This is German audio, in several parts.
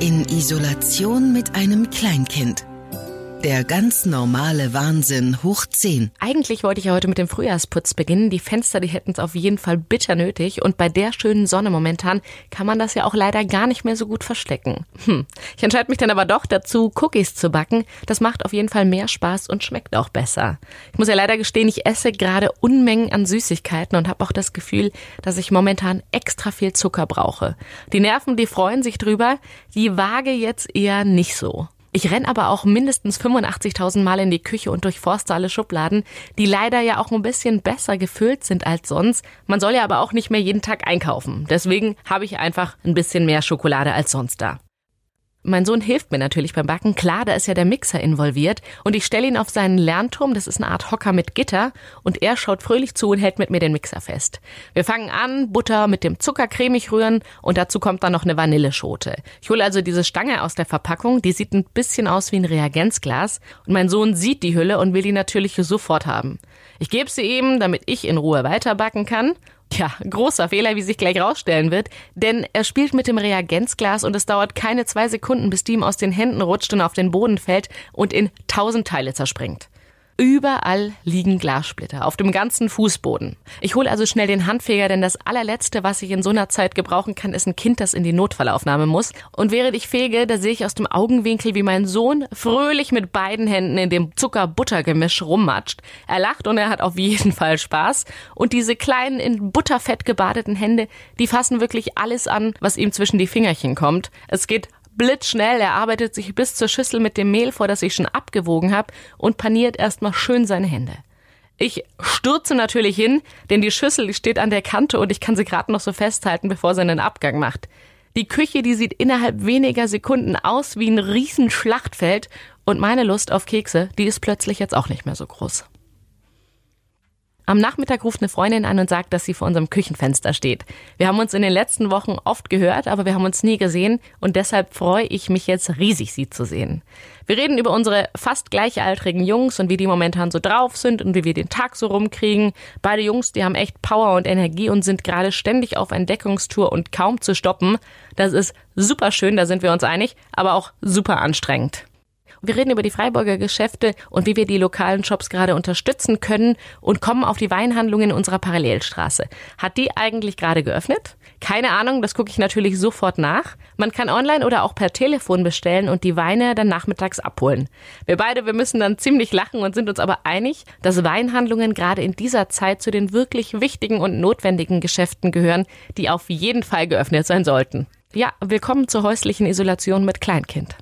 In Isolation mit einem Kleinkind. Der ganz normale Wahnsinn hoch 10. Eigentlich wollte ich ja heute mit dem Frühjahrsputz beginnen. Die Fenster, die hätten es auf jeden Fall bitter nötig. Und bei der schönen Sonne momentan kann man das ja auch leider gar nicht mehr so gut verstecken. Hm. Ich entscheide mich dann aber doch dazu, Cookies zu backen. Das macht auf jeden Fall mehr Spaß und schmeckt auch besser. Ich muss ja leider gestehen, ich esse gerade Unmengen an Süßigkeiten und habe auch das Gefühl, dass ich momentan extra viel Zucker brauche. Die Nerven, die freuen sich drüber. Die Waage jetzt eher nicht so. Ich renn aber auch mindestens 85.000 Mal in die Küche und durchforste alle Schubladen, die leider ja auch ein bisschen besser gefüllt sind als sonst. Man soll ja aber auch nicht mehr jeden Tag einkaufen. Deswegen habe ich einfach ein bisschen mehr Schokolade als sonst da. Mein Sohn hilft mir natürlich beim Backen. Klar, da ist ja der Mixer involviert. Und ich stelle ihn auf seinen Lernturm. Das ist eine Art Hocker mit Gitter. Und er schaut fröhlich zu und hält mit mir den Mixer fest. Wir fangen an, Butter mit dem Zucker cremig rühren. Und dazu kommt dann noch eine Vanilleschote. Ich hole also diese Stange aus der Verpackung. Die sieht ein bisschen aus wie ein Reagenzglas. Und mein Sohn sieht die Hülle und will die natürlich sofort haben. Ich gebe sie ihm, damit ich in Ruhe weiterbacken kann. Tja, großer Fehler, wie sich gleich rausstellen wird, denn er spielt mit dem Reagenzglas und es dauert keine zwei Sekunden, bis die ihm aus den Händen rutscht und auf den Boden fällt und in tausend Teile zerspringt. Überall liegen Glassplitter, auf dem ganzen Fußboden. Ich hole also schnell den Handfeger, denn das allerletzte, was ich in so einer Zeit gebrauchen kann, ist ein Kind, das in die Notfallaufnahme muss. Und während ich fege, da sehe ich aus dem Augenwinkel, wie mein Sohn fröhlich mit beiden Händen in dem Zucker-Butter-Gemisch rummatscht. Er lacht und er hat auf jeden Fall Spaß. Und diese kleinen, in Butterfett gebadeten Hände, die fassen wirklich alles an, was ihm zwischen die Fingerchen kommt. Es geht blitzschnell. Er arbeitet sich bis zur Schüssel mit dem Mehl vor, das ich schon abgewogen habe, und paniert erstmal schön seine Hände. Ich stürze natürlich hin, denn die Schüssel steht an der Kante und ich kann sie gerade noch so festhalten, bevor sie einen Abgang macht. Die Küche, die sieht innerhalb weniger Sekunden aus wie ein Riesenschlachtfeld und meine Lust auf Kekse, die ist plötzlich jetzt auch nicht mehr so groß. Am Nachmittag ruft eine Freundin an und sagt, dass sie vor unserem Küchenfenster steht. Wir haben uns in den letzten Wochen oft gehört, aber wir haben uns nie gesehen und deshalb freue ich mich jetzt riesig, sie zu sehen. Wir reden über unsere fast gleichaltrigen Jungs und wie die momentan so drauf sind und wie wir den Tag so rumkriegen. Beide Jungs, die haben echt Power und Energie und sind gerade ständig auf Entdeckungstour und kaum zu stoppen. Das ist super schön, da sind wir uns einig, aber auch super anstrengend. Wir reden über die Freiburger Geschäfte und wie wir die lokalen Shops gerade unterstützen können und kommen auf die Weinhandlungen in unserer Parallelstraße. Hat die eigentlich gerade geöffnet? Keine Ahnung, das gucke ich natürlich sofort nach. Man kann online oder auch per Telefon bestellen und die Weine dann nachmittags abholen. Wir beide, wir müssen dann ziemlich lachen und sind uns aber einig, dass Weinhandlungen gerade in dieser Zeit zu den wirklich wichtigen und notwendigen Geschäften gehören, die auf jeden Fall geöffnet sein sollten. Ja, willkommen zur häuslichen Isolation mit Kleinkind.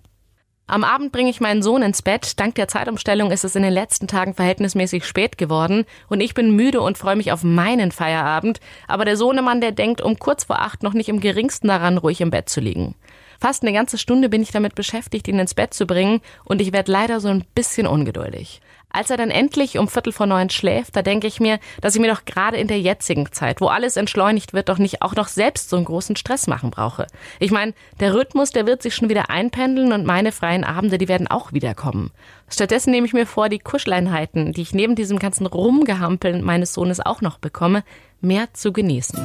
Am Abend bringe ich meinen Sohn ins Bett. Dank der Zeitumstellung ist es in den letzten Tagen verhältnismäßig spät geworden und ich bin müde und freue mich auf meinen Feierabend. Aber der Sohnemann, der denkt um kurz vor acht noch nicht im geringsten daran, ruhig im Bett zu liegen. Fast eine ganze Stunde bin ich damit beschäftigt, ihn ins Bett zu bringen und ich werde leider so ein bisschen ungeduldig. Als er dann endlich um Viertel vor neun schläft, da denke ich mir, dass ich mir doch gerade in der jetzigen Zeit, wo alles entschleunigt wird, doch nicht auch noch selbst so einen großen Stress machen brauche. Ich meine, der Rhythmus, der wird sich schon wieder einpendeln und meine freien Abende, die werden auch wiederkommen. Stattdessen nehme ich mir vor, die Kuscheleinheiten, die ich neben diesem ganzen Rumgehampeln meines Sohnes auch noch bekomme, mehr zu genießen.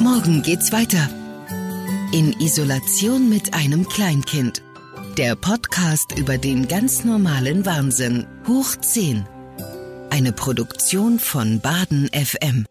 Morgen geht's weiter. In Isolation mit einem Kleinkind. Der Podcast über den ganz normalen Wahnsinn. Hoch 10. Eine Produktion von Baden FM.